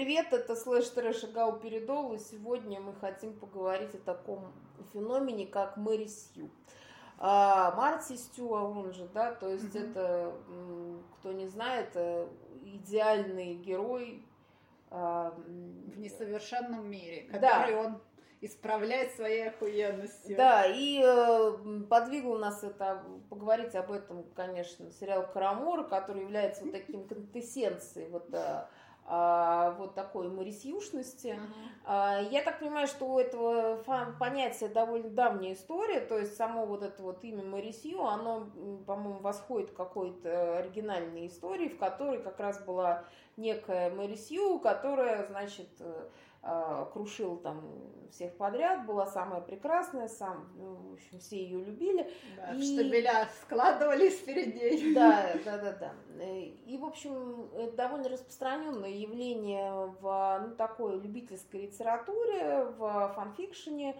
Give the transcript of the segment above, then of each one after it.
привет, это слэш трэш Гау Передол, и сегодня мы хотим поговорить о таком феномене, как Мэри Сью. А, Марти Стю, а он же, да, то есть mm-hmm. это, кто не знает, э, идеальный герой. А, в несовершенном мире, который да. он исправляет своей охуенностью. Да, и э, подвигло нас это поговорить об этом, конечно, сериал Карамор, который является вот таким контессенцией вот э, вот такой марисьюшности. Uh-huh. Я так понимаю, что у этого понятия довольно давняя история, то есть само вот это вот имя Марисью, оно, по-моему, восходит к какой-то оригинальной истории, в которой как раз была некая Марисью, которая, значит, э, а, крушила там всех подряд, была самая прекрасная, сам, ну, в общем, все ее любили. Да, и... Штабеля складывались перед ней. Да, да, да, да. И, в общем, это довольно распространенное явление в ну, такой любительской литературе, в фанфикшене.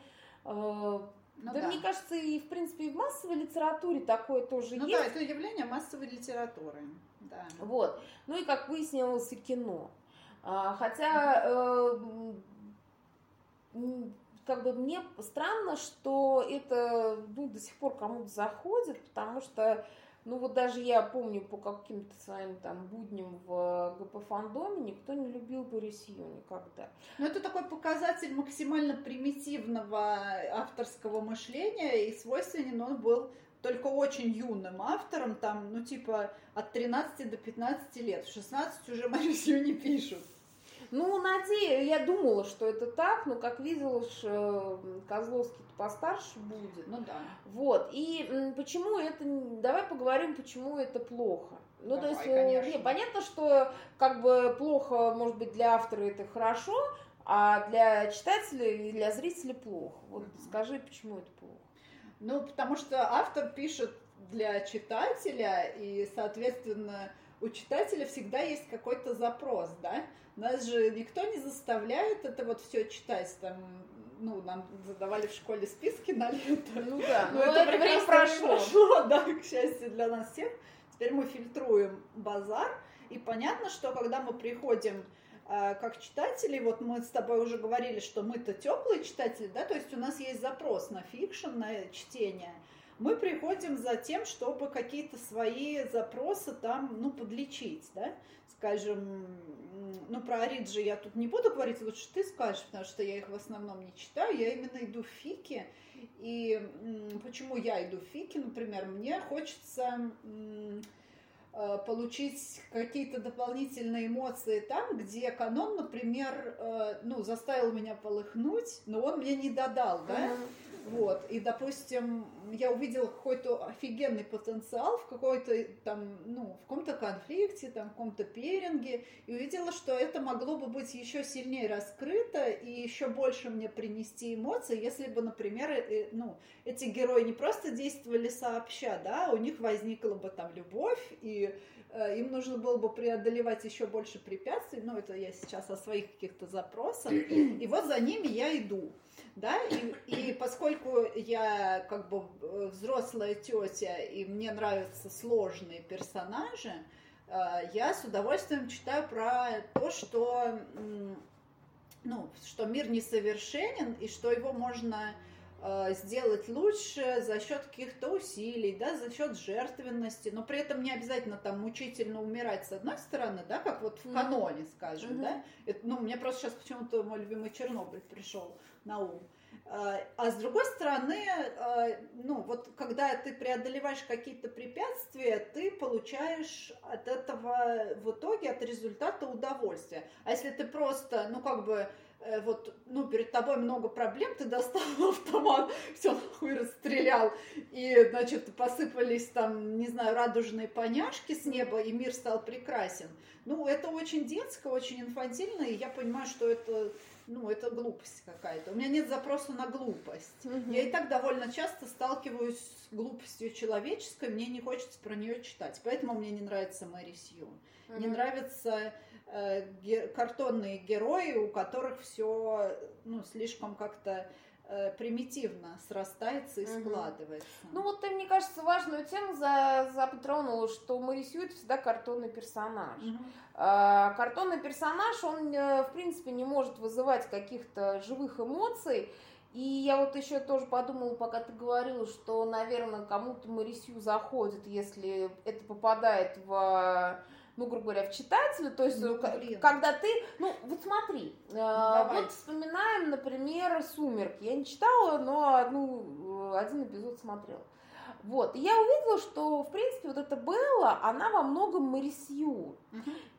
Ну, да, да, мне кажется, и в принципе и в массовой литературе такое тоже ну, есть. Ну да, это явление массовой литературы. Да. Вот. Ну и как выяснилось, и кино. А, хотя э, как бы мне странно, что это ну, до сих пор кому-то заходит, потому что ну вот даже я помню по каким-то своим там будням в ГП фандоме никто не любил Борисью никогда. Ну это такой показатель максимально примитивного авторского мышления и свойственен он был только очень юным автором, там, ну, типа, от 13 до 15 лет. В 16 уже Марисью не пишут. Ну, надеюсь, я думала, что это так, но, как видишь, э, Козловский постарше будет. Ну да. Вот, и почему это, давай поговорим, почему это плохо. Ну, Давай, то есть, конечно. не, понятно, что как бы плохо, может быть, для автора это хорошо, а для читателя и для зрителя плохо. Вот mm-hmm. скажи, почему это плохо? Ну, потому что автор пишет для читателя, и, соответственно, у читателя всегда есть какой-то запрос, да? Нас же никто не заставляет это вот все читать, там, ну, нам задавали в школе списки на лето. Ну да, но, но это, это время прошло. прошло, да, к счастью для нас всех. Теперь мы фильтруем базар, и понятно, что когда мы приходим а, как читатели, вот мы с тобой уже говорили, что мы-то теплые читатели, да, то есть у нас есть запрос на fiction, на чтение. Мы приходим за тем, чтобы какие-то свои запросы там, ну, подлечить, да, скажем, ну, про Ориджи я тут не буду говорить, лучше ты скажешь, потому что я их в основном не читаю, я именно иду в фики, и почему я иду в фики, например, мне хочется Э, получить какие-то дополнительные эмоции там, где канон, например, э, ну, заставил меня полыхнуть, но он мне не додал, да? Uh-huh. Вот, и, допустим, я увидела какой-то офигенный потенциал в какой-то там, ну, в каком-то конфликте, там, в каком-то перинге, и увидела, что это могло бы быть еще сильнее раскрыто и еще больше мне принести эмоций, если бы, например, э, ну, эти герои не просто действовали сообща, да, у них возникла бы там любовь, и э, им нужно было бы преодолевать еще больше препятствий, ну, это я сейчас о своих каких-то запросах, и вот за ними я иду да, и, и поскольку я как бы э, взрослая тетя, и мне нравятся сложные персонажи, э, я с удовольствием читаю про то, что, ну, что мир несовершенен, и что его можно сделать лучше за счет каких-то усилий, да, за счет жертвенности, но при этом не обязательно там мучительно умирать с одной стороны, да, как вот в каноне, скажем, mm-hmm. да. Это, ну, мне просто сейчас почему-то мой любимый Чернобыль пришел на ум. А, а с другой стороны, а, ну вот когда ты преодолеваешь какие-то препятствия, ты получаешь от этого в итоге от результата удовольствие. А если ты просто, ну как бы э, вот, ну, перед тобой много проблем, ты достал автомат, все нахуй расстрелял, и, значит, посыпались там, не знаю, радужные поняшки с неба, и мир стал прекрасен. Ну, это очень детско, очень инфантильно, и я понимаю, что это ну, это глупость какая-то. У меня нет запроса на глупость. Угу. Я и так довольно часто сталкиваюсь с глупостью человеческой, мне не хочется про нее читать. Поэтому мне не нравится Мэри Сью. Угу. Не нравятся э, ге- картонные герои, у которых все ну, слишком как-то э, примитивно срастается и Мгм. складывается. Ну вот ты, мне кажется, важную тему за, затронула, что Марисью это всегда картонный персонаж. Мгм. А, Картонный персонаж, он, э, в принципе, не может вызывать каких-то живых эмоций. И я вот еще тоже подумала, пока ты говорила, что, наверное, кому-то Марисью заходит, если это попадает в, ну, грубо говоря, в читателя. То есть, Ну, э, блин. когда ты... Ну, вот смотри. э, Давай. Вот вспоминаем, например, «Сумерки». Я не читала, но одну, э, один эпизод смотрела. Вот, и я увидела, что, в принципе, вот эта Белла, она во многом Марисью.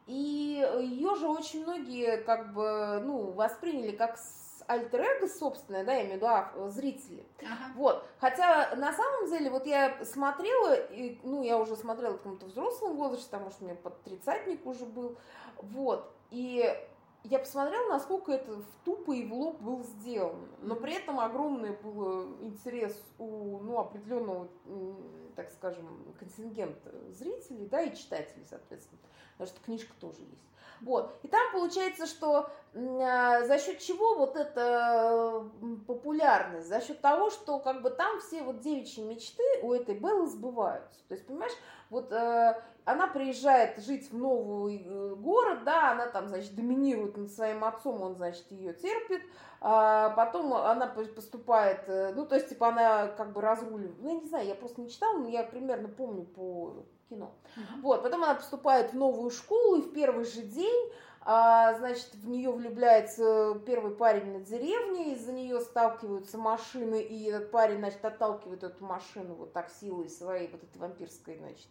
И ее же очень многие как бы, ну, восприняли как с альтер-эго собственное, да, я имею в виду а, зрители. Ага. Вот. Хотя на самом деле, вот я смотрела, и, ну, я уже смотрела в каком-то взрослом возрасте, потому что меня под тридцатник уже был. Вот. И я посмотрела, насколько это в тупо и в лоб было сделано. Но при этом огромный был интерес у ну, определенного, так скажем, контингента зрителей, да, и читателей, соответственно. Потому что книжка тоже есть. Вот. И там получается, что а, за счет чего вот эта м, популярность? За счет того, что как бы там все вот девичьи мечты у этой Беллы сбываются. То есть, понимаешь, вот э, она приезжает жить в новый э, город, да, она там, значит, доминирует над своим отцом, он, значит, ее терпит, а потом она по- поступает, э, ну, то есть, типа, она как бы разруливает, ну, я не знаю, я просто не читала, но я примерно помню по кино. Вот, потом она поступает в новую школу, и в первый же день, а, значит, в нее влюбляется первый парень на деревне, из-за нее сталкиваются машины, и этот парень, значит, отталкивает эту машину вот так силой своей вот этой вампирской, значит,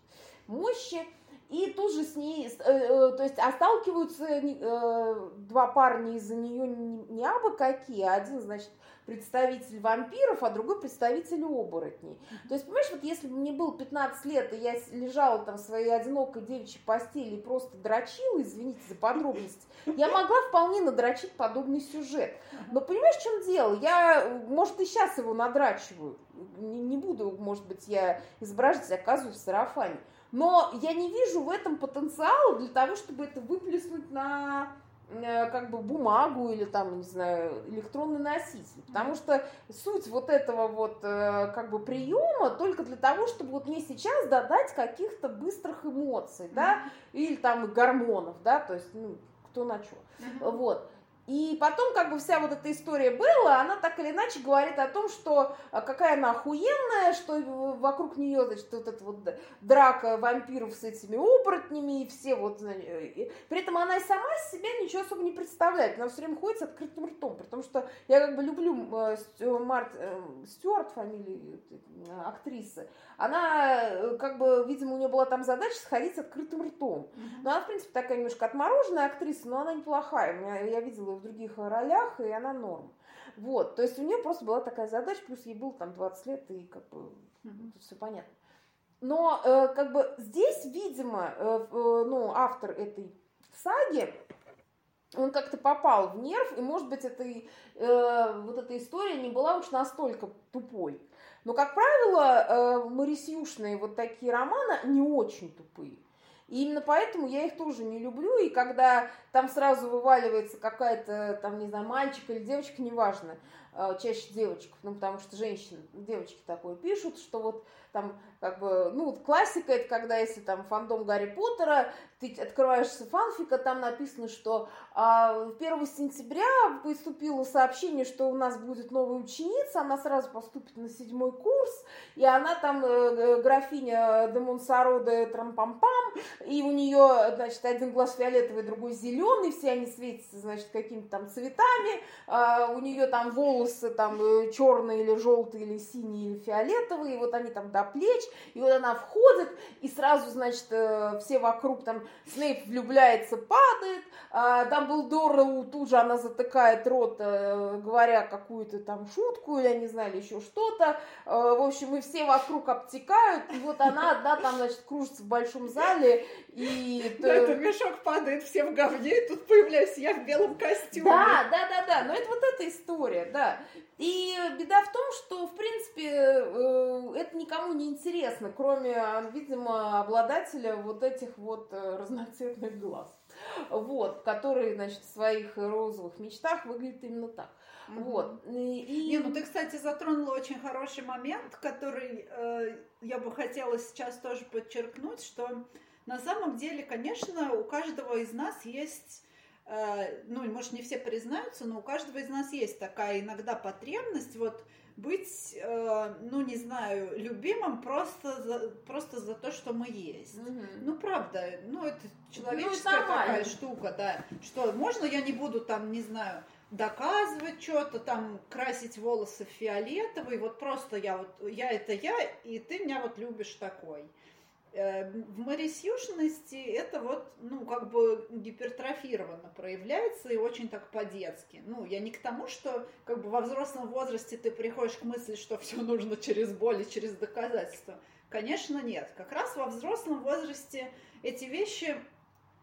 мощи. И тут же с ней, э, э, то есть, а сталкиваются э, два парня из-за нее не, абы какие, один, значит, представитель вампиров, а другой представитель оборотней. То есть, понимаешь, вот если бы мне было 15 лет, и я лежала там в своей одинокой девичьей постели и просто дрочила, извините за подробности, я могла вполне надрочить подобный сюжет. Но понимаешь, в чем дело? Я, может, и сейчас его надрачиваю. Не, не буду, может быть, я изображать козу в сарафане. Но я не вижу в этом потенциала для того, чтобы это выплеснуть на э, как бы бумагу или там, не знаю, электронный носитель. Потому что суть вот этого вот э, как бы приема только для того, чтобы вот мне сейчас додать каких-то быстрых эмоций, да, или там гормонов, да, то есть, ну, кто на что. Мгм. Вот. И потом, как бы, вся вот эта история была, она так или иначе говорит о том, что а, какая она охуенная, что в- вокруг нее, значит, вот эта вот драка вампиров с этими оборотнями, и все вот, э, при этом она и сама себя ничего особо не представляет, она все время ходит с открытым ртом, потому что я как бы люблю э, Март, э, Стюарт, фамилии э, актрисы, она, э, как бы, видимо, у нее была там задача сходить с открытым ртом. Ну, она, в принципе, такая немножко отмороженная актриса, но она неплохая. Я видела в других ролях, и она норм. Вот, то есть у нее просто была такая задача, плюс ей было там 20 лет, и как бы Мгм. все понятно. Но э, как бы здесь, видимо, э, э, ну, автор этой саги, он как-то попал в нерв, и, может быть, этой, э, вот эта история не была уж настолько тупой. Но, как правило, э, марисюшные вот такие романы не очень тупые. И именно поэтому я их тоже не люблю. И когда там сразу вываливается какая-то, там, не знаю, мальчик или девочка, неважно, чаще девочек, ну, потому что женщины, девочки такое пишут, что вот там, как бы, ну, вот классика, это когда, если там фандом Гарри Поттера, ты открываешься фанфика, там написано, что а, 1 сентября поступило сообщение, что у нас будет новая ученица, она сразу поступит на седьмой курс, и она там э, э, графиня де Монсоро де Трампампам, и у нее, значит, один глаз фиолетовый, другой зеленый, все они светятся, значит, какими-то там цветами, а, у нее там волосы там черные или желтые, или синие, или фиолетовые, и вот они там до плеч, и вот она входит, и сразу, значит, э, все вокруг там Снейп влюбляется, падает, а, Дамблдору тут же она затыкает рот, э, говоря какую-то там шутку, или я не знаю, или еще что-то. Э, В общем, и все вокруг обтекают, и вот она одна там, значит, кружится в большом зале, и... Да, это мешок падает, все в говне, и тут появляюсь я в белом костюме. Да, да, да, да, но это вот эта история, да. И беда в том, что, в принципе, э, это никому не интересно, кроме, видимо, обладателя вот этих вот э, разноцветных глаз. вот, который, значит, в своих розовых мечтах выглядит именно так. Угу. Вот. И... Не, ну ты, кстати, затронула очень хороший момент, который э, я бы хотела сейчас тоже подчеркнуть, что на самом деле, конечно, у каждого из нас есть ну, может, не все признаются, но у каждого из нас есть такая иногда потребность вот быть, э, ну, не знаю, любимым просто за, просто за то, что мы есть. Угу. Ну, правда, ну, это человеческая ну, такая штука, да, что можно я не буду там, не знаю, доказывать что-то, там, красить волосы фиолетовый, вот просто я вот, я это я, и ты меня вот любишь такой. Э, в марисюшности это вот, ну, как бы гипертрофированно проявляется и очень так по-детски. Ну, я не к тому, что как бы во взрослом возрасте ты приходишь к мысли, что все нужно через боль и через доказательства. Конечно, нет. Как раз во взрослом возрасте эти вещи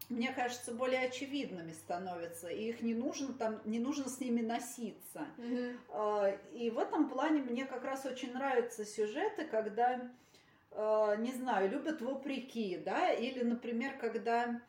мне кажется, более очевидными становятся, и их не нужно там, не нужно с ними носиться. Mm-hmm. И в этом плане мне как раз очень нравятся сюжеты, когда, не знаю, любят вопреки, да, или, например, когда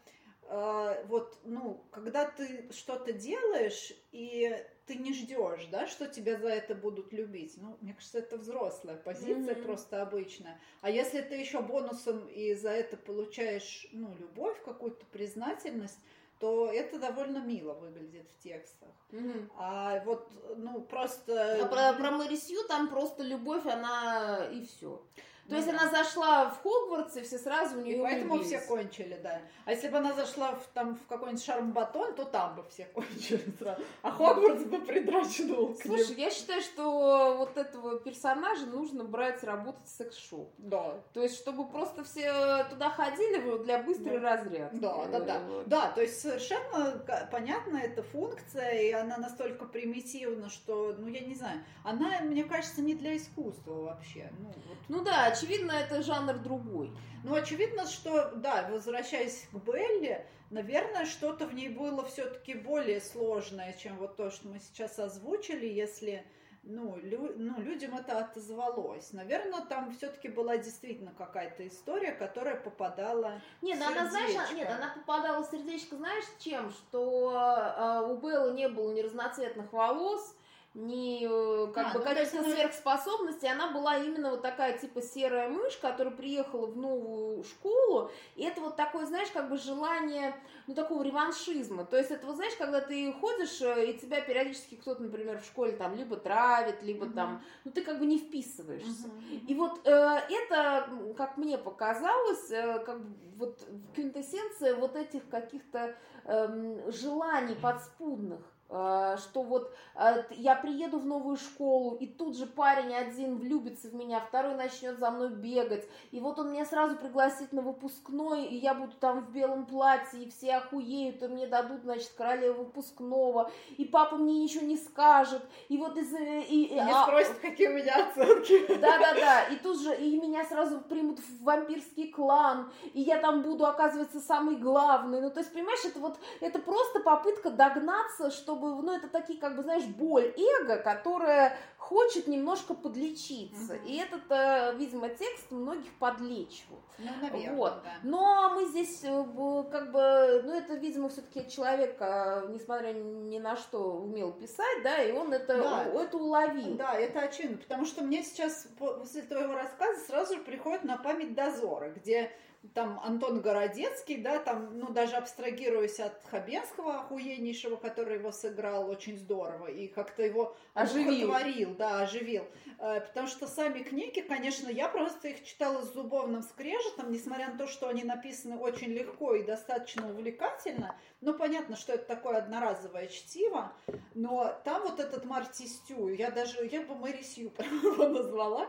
а, вот, ну, когда ты что-то делаешь, и ты не ждешь, да, что тебя за это будут любить. Ну, мне кажется, это взрослая позиция, mm-hmm. просто обычная. А если ты еще бонусом и за это получаешь, ну, любовь, какую-то признательность, то это довольно мило выглядит в текстах. Mm-hmm. А вот, ну, просто... А про, про Марисью там просто любовь, она и все. То есть она зашла в Хогвартс, и все сразу у нее И поэтому влюбились. все кончили, да. А если бы она зашла в, там, в какой-нибудь шарм-батон, то там бы все кончили сразу. А Хогвартс бы придрачнул к Слушай, я считаю, что вот этого персонажа нужно брать работать в секс-шоу. Да. То есть, чтобы просто все туда ходили для быстрой да. разрядки. Да, да, да. Да, то есть совершенно понятно эта функция, и она настолько примитивна, что, ну, я не знаю, она, мне кажется, не для искусства вообще. Ну, вот. ну да, очевидно, это жанр другой. Ну, очевидно, что, да, возвращаясь к Белли, наверное, что-то в ней было все-таки более сложное, чем вот то, что мы сейчас озвучили, если ну, лю, ну, людям это отозвалось. Наверное, там все-таки была действительно какая-то история, которая попадала Нет, в сердечко. она, знаешь, нет, она попадала в сердечко, знаешь, чем? Что э, у Беллы не было ни разноцветных волос, ни э, как а, бы ну, каких-то есть... сверхспособностей, она была именно вот такая типа серая мышь, которая приехала в новую школу, и это вот такое, знаешь, как бы желание, ну, такого реваншизма, то есть это, вот, знаешь, когда ты ходишь, э, и тебя периодически кто-то, например, в школе там либо травит, либо угу. там, ну, ты как бы не вписываешься. Угу. И вот э, это, как мне показалось, э, как бы вот квинтэссенция вот этих каких-то э, желаний подспудных, что вот э, я приеду в новую школу, и тут же парень один влюбится в меня, второй начнет за мной бегать, и вот он меня сразу пригласит на выпускной, и я буду там в белом платье, и все охуеют, и мне дадут, значит, королеву выпускного, и папа мне ничего не скажет, и вот из... И, и, не а... спросит, какие у меня оценки. Да-да-да, и тут же, и меня сразу примут в вампирский клан, и я там буду, оказывается, самый главный, ну, то есть, понимаешь, это вот, это просто попытка догнаться, чтобы чтобы, ну, это такие, как бы, знаешь, боль эго, которая хочет немножко подлечиться. Угу. И этот, э, видимо, текст многих подлечивает. Ну, наверное, вот. да. Но мы здесь, э, как бы, ну, это, видимо, все-таки человек, э, несмотря ни на что, умел писать, да, и он это, да. это уловил. Да, это очевидно, потому что мне сейчас после твоего рассказа сразу же приходит на память дозоры, где там Антон Городецкий, да, там, ну, даже абстрагируясь от Хабенского охуеннейшего, который его сыграл очень здорово и как-то его оживил. Да, оживил. Э, потому что сами книги, конечно, я просто их читала с зубовным скрежетом, несмотря на то, что они написаны очень легко и достаточно увлекательно. Ну, понятно, что это такое одноразовое чтиво, но там вот этот Марти Стю, я даже, я бы Мэри Сью его назвала,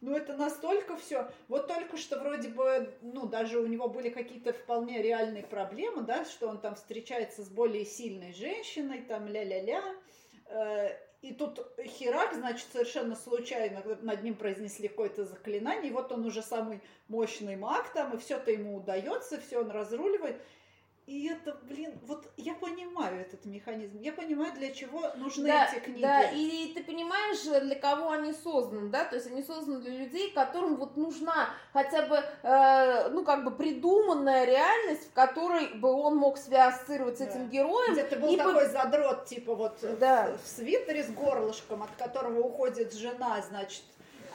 ну, это настолько все. Вот только что вроде бы, ну, даже у него были какие-то вполне реальные проблемы, да, что он там встречается с более сильной женщиной, там ля-ля-ля. Э, и тут Хирак, значит, совершенно случайно над ним произнесли какое-то заклинание, и вот он уже самый мощный маг там, и все-то ему удается, все он разруливает. И это, блин, вот я понимаю этот механизм, я понимаю, для чего нужны да, эти книги. Да, и ты понимаешь, для кого они созданы, да, то есть они созданы для людей, которым вот нужна хотя бы, э, ну, как бы придуманная реальность, в которой бы он мог себя ассоциировать с этим героем. Где ты был и такой по... задрот, типа вот да. в свитере с горлышком, от которого уходит жена, значит,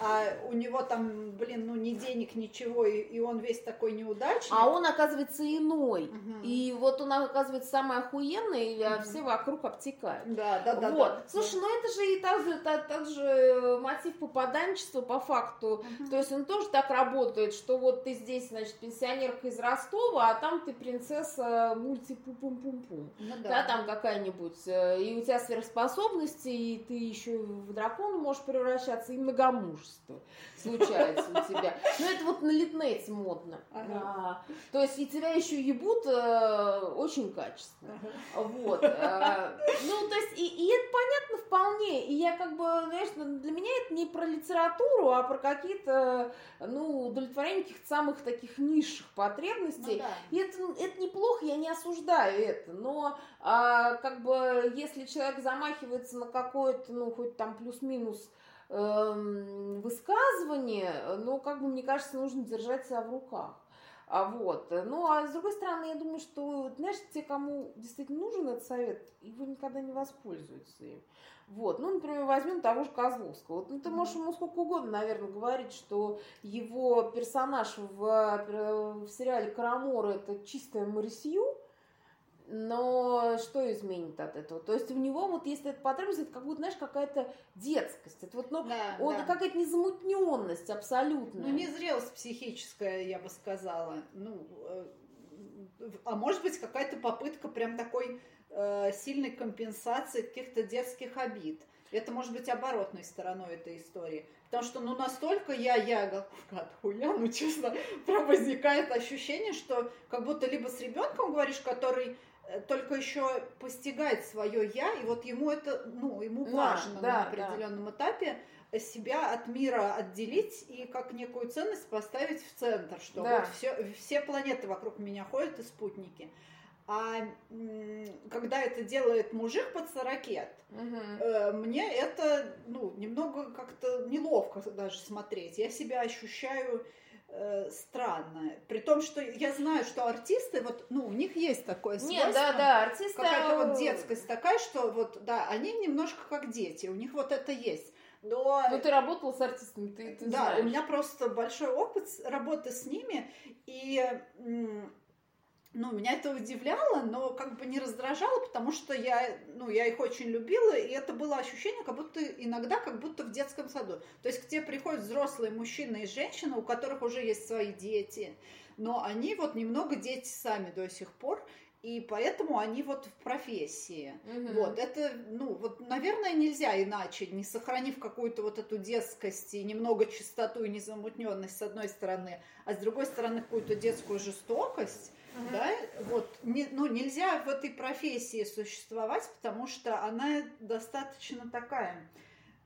а у него там, блин, ну ни денег, ничего, и, и он весь такой неудачный. А он оказывается иной. Угу. И вот он оказывается самый охуенный, и угу. все вокруг обтекают. Да, да, да. Вот. Да, Слушай, ну это же и тот же, тот, тот же мотив попаданчества по факту. Угу. То есть он тоже так работает, что вот ты здесь, значит, пенсионерка из Ростова, а там ты принцесса мульти-пум-пум-пум-пум. Ну, да. да, там какая-нибудь. И у тебя сверхспособности, и ты еще в дракона можешь превращаться, и многомужество случается у тебя. Ну, это вот на литнете модно. Ага. А, то есть и тебя еще ебут э, очень качественно. Ага. Вот. А, ну, то есть, и, и это понятно вполне. И я как бы, знаешь, для меня это не про литературу, а про какие-то, ну, удовлетворение каких-то самых таких низших потребностей. Ну, да. И это, это неплохо, я не осуждаю это. Но а, как бы, если человек замахивается на какое-то, ну, хоть там плюс-минус высказывание, ну, как бы, мне кажется, нужно держать себя в руках. А вот. Ну, а с другой стороны, я думаю, что, знаешь, те, кому действительно нужен этот совет, его никогда не воспользуются им. Вот. Ну, например, возьмем того же Козловского. Вот, ну, ты можешь ему сколько угодно, наверное, говорить, что его персонаж в, в сериале «Карамора» — это чистая Марисью, но что изменит от этого? То есть у него вот если эта потребность, это как будто, знаешь, какая-то детскость. Это вот, ну, да, он, да. какая-то незамутненность абсолютно. Ну, незрелость психическая, я бы сказала. Ну, э, а может быть, какая-то попытка прям такой э, сильной компенсации каких-то детских обид. Это может быть оборотной стороной этой истории. Потому что, ну, настолько я, я головка от хуя, ну, честно, прям возникает ощущение, что как будто либо с ребенком говоришь, который только еще постигает свое я, и вот ему это, ну, ему важно да, на определенном да. этапе себя от мира отделить и как некую ценность поставить в центр, что да. вот все, все планеты вокруг меня ходят и спутники. А когда это делает мужик под 40, угу. э, мне это ну, немного как-то неловко даже смотреть. Я себя ощущаю э, странно. При том, что я знаю, что артисты, вот, ну, у них есть такое свойство. Нет, да, да, артисты... Какая-то вот детскость такая, что вот, да, они немножко как дети, у них вот это есть. Но... Ну, ты работала с артистами, ты, ты Да, знаешь. у меня просто большой опыт работы с ними, и ну, меня это удивляло, но как бы не раздражало, потому что я, ну, я их очень любила, и это было ощущение, как будто иногда, как будто в детском саду. То есть к тебе приходят взрослые мужчины и женщины, у которых уже есть свои дети, но они вот немного дети сами до сих пор, и поэтому они вот в профессии. Мгм. Вот, это, ну, вот, наверное, нельзя иначе, не сохранив какую-то вот эту детскость и немного чистоту и незамутненность с одной стороны, а с другой стороны какую-то детскую жестокость, Мгм. да, вот, не, ну, нельзя в этой профессии существовать, потому что она достаточно такая,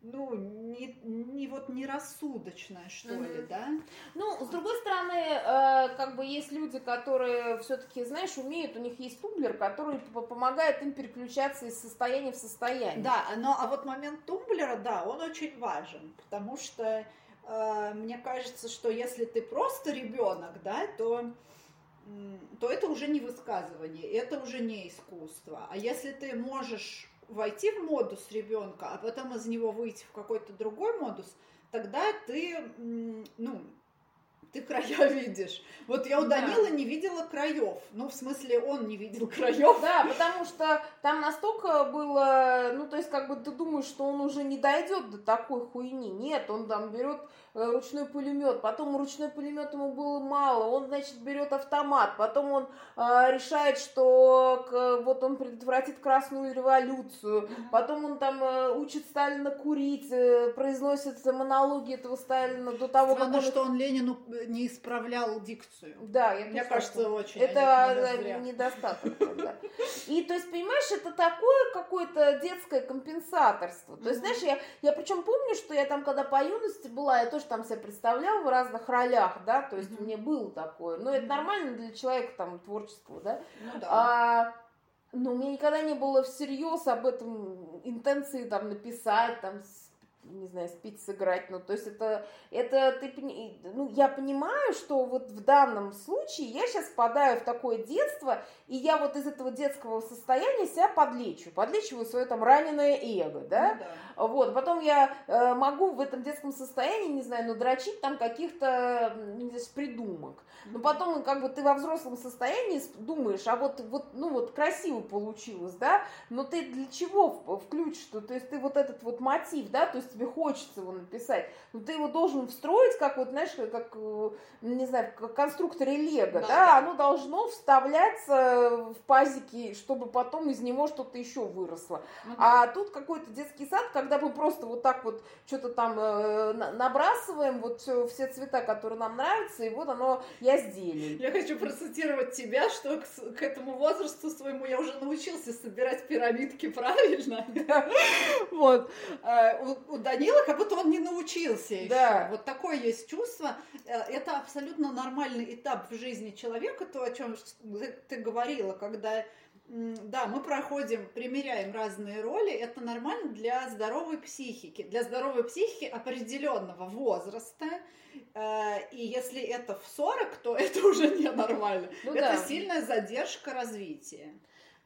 ну, не, не вот нерассудочная, что Мгм. ли, да? Ну, с другой стороны, э, как бы есть люди, которые все-таки, знаешь, умеют, у них есть тумблер, который помогает им переключаться из состояния в состояние. Да, но а вот момент тумблера, да, он очень важен, потому что э, мне кажется, что если ты просто ребенок, да, то то это уже не высказывание, это уже не искусство. А если ты можешь войти в модус ребенка, а потом из него выйти в какой-то другой модус, тогда ты, ну, ты края видишь. Вот я у Да. Данила не видела краев. Ну, в смысле, он не видел краев. Да, потому что там настолько было, ну, то есть, как бы ты думаешь, что он уже не дойдет до такой хуйни. Нет, он там берет ручной пулемет, потом ручной пулемет ему было мало, он, значит, берет автомат, потом он э, решает, что к- вот он предотвратит красную революцию, потом он там э, учит Сталина курить, э, произносит монологи этого Сталина до того, как Странно, он... что он Ленину не исправлял дикцию. Да, я Мне кажется, очень это недостаток. И то есть, понимаешь, это такое какое-то детское компенсаторство. То есть, знаешь, я причем помню, что я там, когда по юности была, я тоже там себя представляла в разных ролях, да, то есть mm-hmm. мне было такое. Но mm-hmm. это нормально для человека там творчества, да. Ну, да. А, но у меня никогда не было всерьез об этом интенции там написать, там не знаю, спить, сыграть. Ну, то есть это, это ты, ну, я понимаю, что вот в данном случае я сейчас впадаю в такое детство, и я вот из этого детского состояния себя подлечу, подлечиваю свое там раненое эго, да? Ну, да. Вот, потом я э, могу в этом детском состоянии, не знаю, ну, дрочить там каких-то, знаю, придумок. Но потом, как бы, ты во взрослом состоянии думаешь, а вот, вот, ну, вот красиво получилось, да? Но ты для чего включишь-то? То есть ты вот этот вот мотив, да, то есть тебе хочется его написать, но ты его должен встроить, как вот, знаешь, как, э, не знаю, как конструкторе Лего, да, да? Оно должно вставляться в пазики, чтобы потом из него что-то еще выросло. Угу. А тут какой-то детский сад, когда мы просто вот так вот что-то там э, набрасываем, вот все, все цвета, которые нам нравятся, и вот оно, я изделий. Я хочу процитировать тебя, что к, к этому возрасту своему я уже научился собирать пирамидки правильно. Вот. А, у Данила как будто он не научился еще. Да. Вот такое есть чувство. Э, это абсолютно нормальный этап в жизни человека, то, о чем ты говорила, когда да, мы проходим, примеряем разные роли. Это нормально для здоровой психики. Для здоровой психики определенного возраста. Э, и если это в 40, то это уже ненормально. Ну, это да. сильная задержка развития.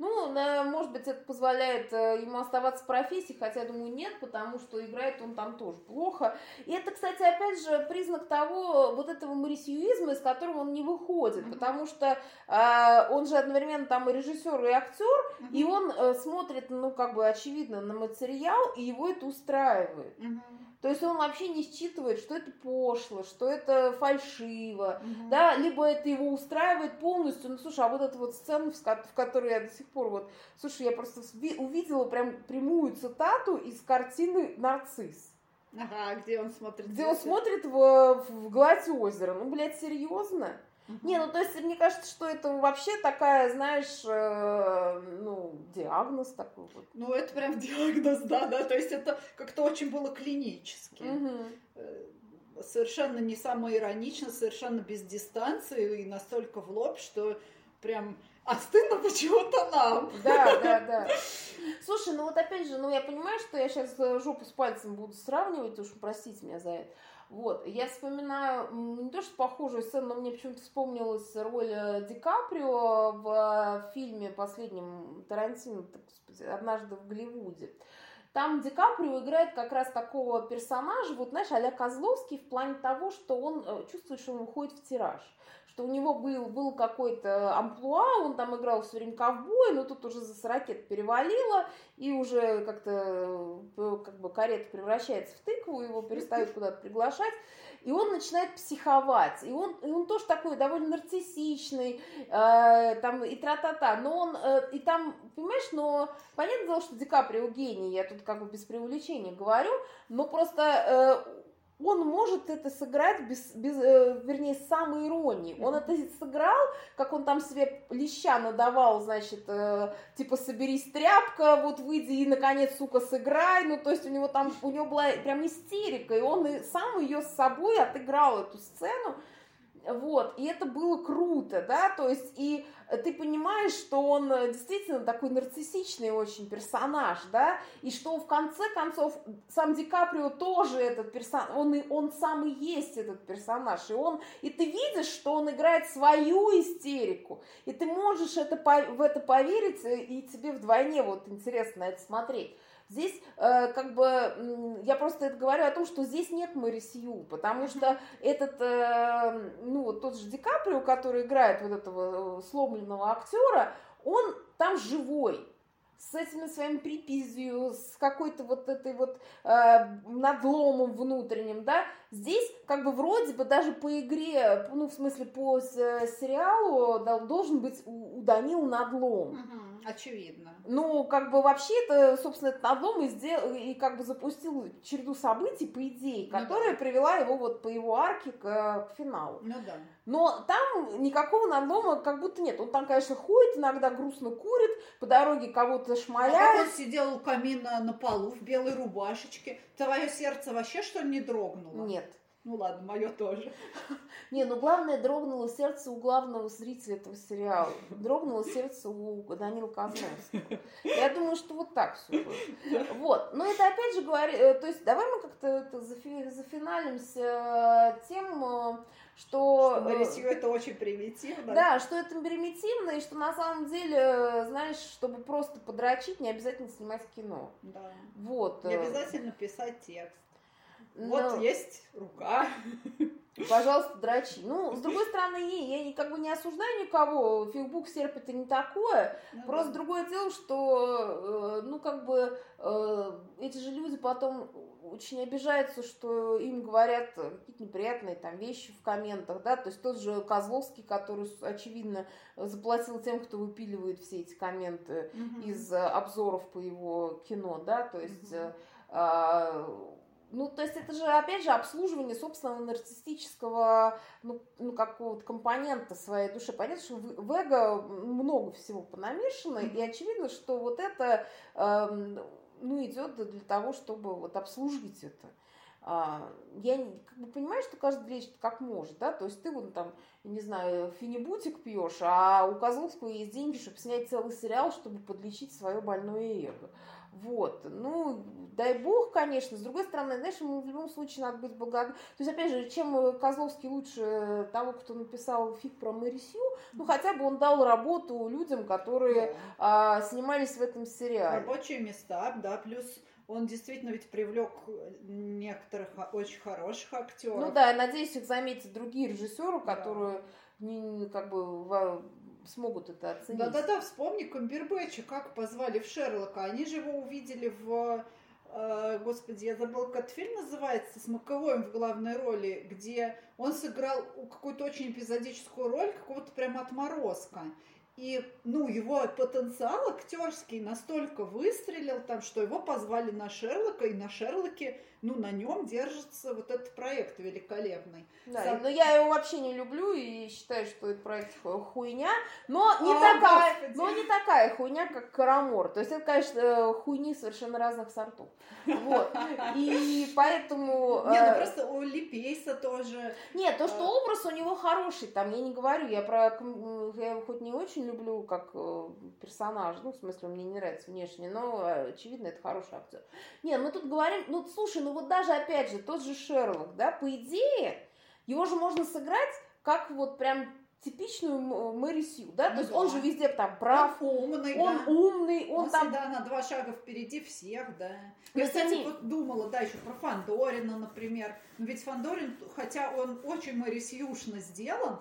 Ну, на, может быть, это позволяет э, ему оставаться в профессии, хотя, я думаю, нет, потому что играет он там тоже плохо. И это, кстати, опять же, признак того, вот этого марисиюизма, из которого он не выходит, mm-hmm. потому что э, он же одновременно там и режиссер, и актер, mm-hmm. и он э, смотрит, ну, как бы, очевидно, на материал, и его это устраивает. Mm-hmm. То есть он вообще не считывает, что это пошло, что это фальшиво, угу. да, либо это его устраивает полностью. Ну, слушай, а вот эта вот сцена, в которой я до сих пор вот, слушай, я просто увидела прям прямую цитату из картины «Нарцисс». Ага, где он смотрит? Где он смотрит в, в гладь озера. Ну, блядь, серьезно? Не, ну то есть мне кажется, что это вообще такая, знаешь, э, ну, диагноз такой вот. Ну, это прям диагноз, да, да. То есть это как-то очень было клинически. Угу. Совершенно не самоиронично, совершенно без дистанции и настолько в лоб, что прям а стыдно почему-то нам. Да, да, да. Слушай, ну вот опять же, ну я понимаю, что я сейчас э, жопу с пальцем буду сравнивать, уж простите меня за это. Вот, я вспоминаю не то, что похожую сцену, но мне почему-то вспомнилась роль э, Ди Каприо в э, фильме последнем Тарантино, господи, «Однажды в Голливуде». Там Ди Каприо играет как раз такого персонажа, вот знаешь, а Козловский в плане того, что он э, чувствует, что он уходит в тираж что у него был, был какой-то амплуа, он там играл все время ковбой, но тут уже за 40 перевалило, и уже как-то как бы карета превращается в тыкву, его перестают куда-то приглашать и он начинает психовать, и он, и он тоже такой довольно нарциссичный, э, там, и тра-та-та, но он, э, и там, понимаешь, но понятное дело, что Ди Каприо гений, я тут как бы без преувеличения говорю, но просто э, он может это сыграть без, без э, вернее, с самой иронией. Он это сыграл, как он там себе леща надавал, значит, э, типа, соберись, тряпка, вот выйди и, наконец, сука, сыграй. Ну, то есть у него там, у него была прям истерика, и он и сам ее с собой отыграл, эту сцену. Вот, и это было круто, да, то есть, и ты понимаешь, что он э, действительно такой нарциссичный очень персонаж, да, и что в конце концов сам Ди Каприо тоже этот персонаж, он, и, он сам и есть этот персонаж, и он, и ты видишь, что он играет свою истерику, и ты можешь это, в это поверить, э, и тебе вдвойне вот интересно это смотреть. Здесь э, как бы я просто это говорю о том, что здесь нет Мэри Сью, потому что этот, э, ну тот же Ди Каприо, который играет вот этого э, сломленного актера, он там живой. С этими своими припизью, с какой-то вот этой вот э, надломом внутренним, да, здесь как бы вроде бы даже по игре, ну, в смысле, по сериалу должен быть у, у Данила надлом. Uh-huh Очевидно. Ну, как бы вообще это, собственно, это надлом и, сделал, и как бы запустил череду событий, по идее, которая ну, да. привела его вот по его арке к, к финалу. Ну да. Но там никакого надлома как будто нет. Он там, конечно, ходит, иногда грустно курит, по дороге кого-то шмаляет. А как он сидел у камина на полу в белой рубашечке. Твое сердце вообще, что ли, не дрогнуло? Нет. Ну ладно, мое тоже. Не, ну главное, дрогнуло сердце у главного зрителя этого сериала. Дрогнуло сердце у Данила Козловского. Я думаю, что вот так все будет. Вот. Но это опять же говорит, э, то есть давай мы как-то зафи, зафиналимся тем, э, что... Что это очень примитивно. Да, что это примитивно, и что на самом деле, знаешь, чтобы просто подрочить, не обязательно снимать кино. Да. Вот. Не обязательно писать текст. Вот Но... есть рука. Пожалуйста, дрочи. Ну, с другой стороны, я как бы не осуждаю никого. Фейсбук серпит и не такое. Ну, Просто да. другое дело, что, э, ну, как бы, э, эти же люди потом очень обижаются, что им говорят какие-то неприятные там вещи в комментах, да, то есть тот же Козловский, который, очевидно, заплатил тем, кто выпиливает все эти комменты угу. из обзоров по его кино, да, то есть... Угу. Ну, то есть это же, опять же, обслуживание собственного нарциссического, ну, ну какого-то компонента своей души. Понятно, что в, эго много всего понамешано, mm-hmm. и очевидно, что вот это, э, ну, идет для того, чтобы вот обслужить это. А, я как бы понимаю, что каждый лечит как может, да, то есть ты вот там, не знаю, финибутик пьешь, а у Козловского есть деньги, чтобы снять целый сериал, чтобы подлечить свое больное эго. Вот, ну, дай бог, конечно. С другой стороны, знаешь, ему в любом случае надо быть благодарным. То есть, опять же, чем Козловский лучше того, кто написал фиг про Мэри Сью, ну, хотя бы он дал работу людям, которые да. а, снимались в этом сериале. Рабочие места, да, плюс он действительно ведь привлек некоторых очень хороших актеров. Ну да, я надеюсь, их заметят другие режиссеры, которые да. не, как бы смогут это оценить. Да-да-да, вспомни Камбербэтча, как позвали в Шерлока. Они же его увидели в... Э, господи, я забыла, как этот фильм называется, с Маковоем в главной роли, где он сыграл какую-то очень эпизодическую роль какого-то прям отморозка. И, ну, его потенциал актерский настолько выстрелил там, что его позвали на Шерлока, и на Шерлоке ну, на нем держится вот этот проект великолепный. Да, Сам... но я его вообще не люблю и считаю, что этот проект хуйня, но не, О, такая, Господи. но не такая хуйня, как Карамор. То есть это, конечно, хуйни совершенно разных сортов. Вот. И поэтому... Не, ну э, просто у Липейса тоже... Нет, то, что э, образ у него хороший, там, я не говорю, я про... Я его хоть не очень люблю как э, персонаж, ну, в смысле, мне не нравится внешне, но, очевидно, это хороший актер. Не, мы тут говорим, ну, слушай, ну, ну вот даже, опять же, тот же Шерлок, да, по идее, его же можно сыграть как вот прям типичную Мэри Сью, да, ну, то есть да. он же везде там прав, он умный, он да. умный, он, он там... всегда на два шага впереди всех, да. Я, кстати, не... вот думала, да, еще про Фандорина, например, но ведь Фандорин, хотя он очень Мэри Сьюшно сделан,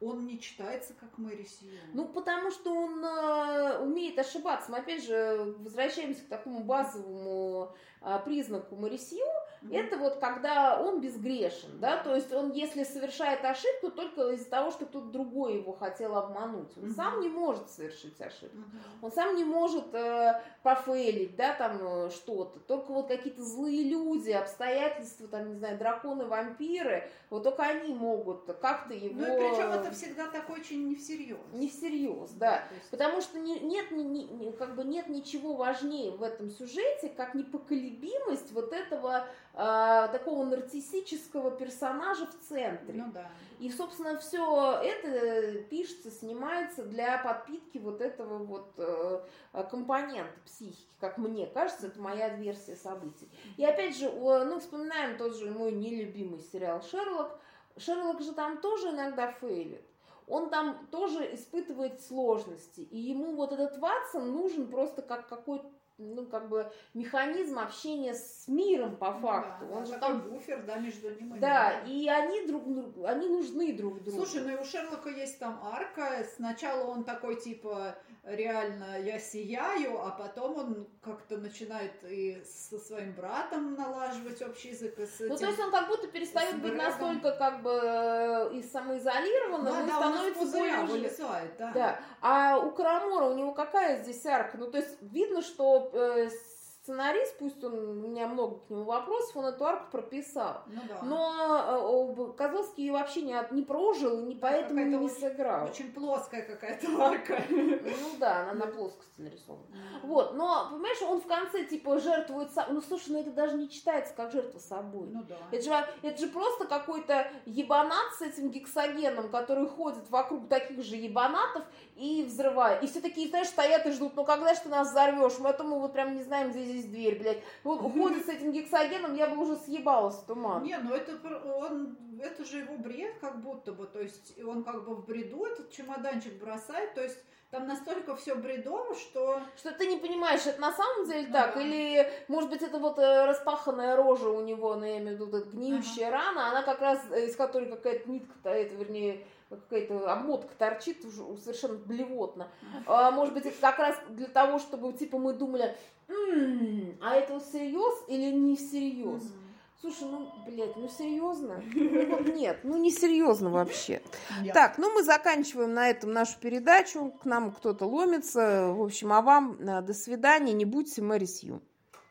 он не читается как Мэри Сью. Ну, потому что он э, умеет ошибаться. Мы опять же возвращаемся к такому базовому э, признаку Мэри Сью. Mm-hmm. Это вот когда он безгрешен, да, то есть он, если совершает ошибку, только из-за того, что кто-то другой его хотел обмануть. Он mm-hmm. сам не может совершить ошибку. Mm-hmm. Он сам не может э, пофейлить, да, там э, что-то. Только вот какие-то злые люди, обстоятельства, там, не знаю, драконы, вампиры, вот только они могут как-то его... Ну и причем это всегда так очень не всерьез. Не всерьез, да. да есть... Потому что не, нет, не, не, как бы нет ничего важнее в этом сюжете, как непоколебимость вот этого э, такого нарциссического персонажа в центре. Ну да. И, собственно, все это пишется, снимается для подпитки вот этого вот э, компонента психики, как мне кажется, это моя версия событий. И опять же, ну, вспоминаем тот же мой нелюбимый сериал «Шерлок», Шерлок же там тоже иногда фейлит. Он там тоже испытывает сложности. И ему вот этот Ватсон нужен просто как какой-то ну, как бы механизм общения с миром по ну факту. Да, Он же там буфер, да, между ним и Да, и они друг они нужны друг другу. Слушай, ну и у Шерлока есть там арка. Сначала он такой типа реально я сияю, а потом он как-то начинает и со своим братом налаживать общий язык. И с этим, ну, то есть он как будто перестает быть настолько как бы э, и самоизолированным, да, и да, становится более... вылезает, да. да. А у Карамора у него какая здесь арка? Ну, то есть видно, что э, сценарист, пусть он, у меня много к нему вопросов, он эту арку прописал. Ну, да. Но э, Козловский ее вообще не, не прожил, и поэтому не очень, сыграл. Очень плоская какая-то арка. Ну да, она на плоскости нарисована. Вот, но, понимаешь, он в конце типа жертвует сам. Ну слушай, ну это даже не читается как жертва собой. Ну да. Это же, это же просто какой-то ебанат с этим гексогеном, который ходит вокруг таких же ебанатов и взрывает. И все такие, знаешь, стоят и ждут, ну когда же ты нас взорвешь? Мы это мы вот прям не знаем, где здесь дверь, блядь. Вот уходит с этим гексогеном, я бы уже съебалась в туман. Не, ну это, он, это же его бред как будто бы, то есть он как бы в бреду этот чемоданчик бросает, то есть там настолько все бредово, что... Что ты не понимаешь, это на самом деле ну, так? Или, может быть, это вот э, распаханная рожа у него, ну, я имею в виду, гниющая ага. рана, она как раз, э, из которой какая-то нитка, это, вернее, какая-то обмотка торчит совершенно блевотно. А, может быть, это как раз для того, чтобы, типа, мы думали, м-м, а это всерьез или не всерьез? Mm-hmm. Слушай, ну, блядь, ну серьезно? Ну, нет, ну не серьезно вообще. Yeah. Так, ну мы заканчиваем на этом нашу передачу. К нам кто-то ломится. В общем, а вам э, до свидания. Не будьте Мэри Сью.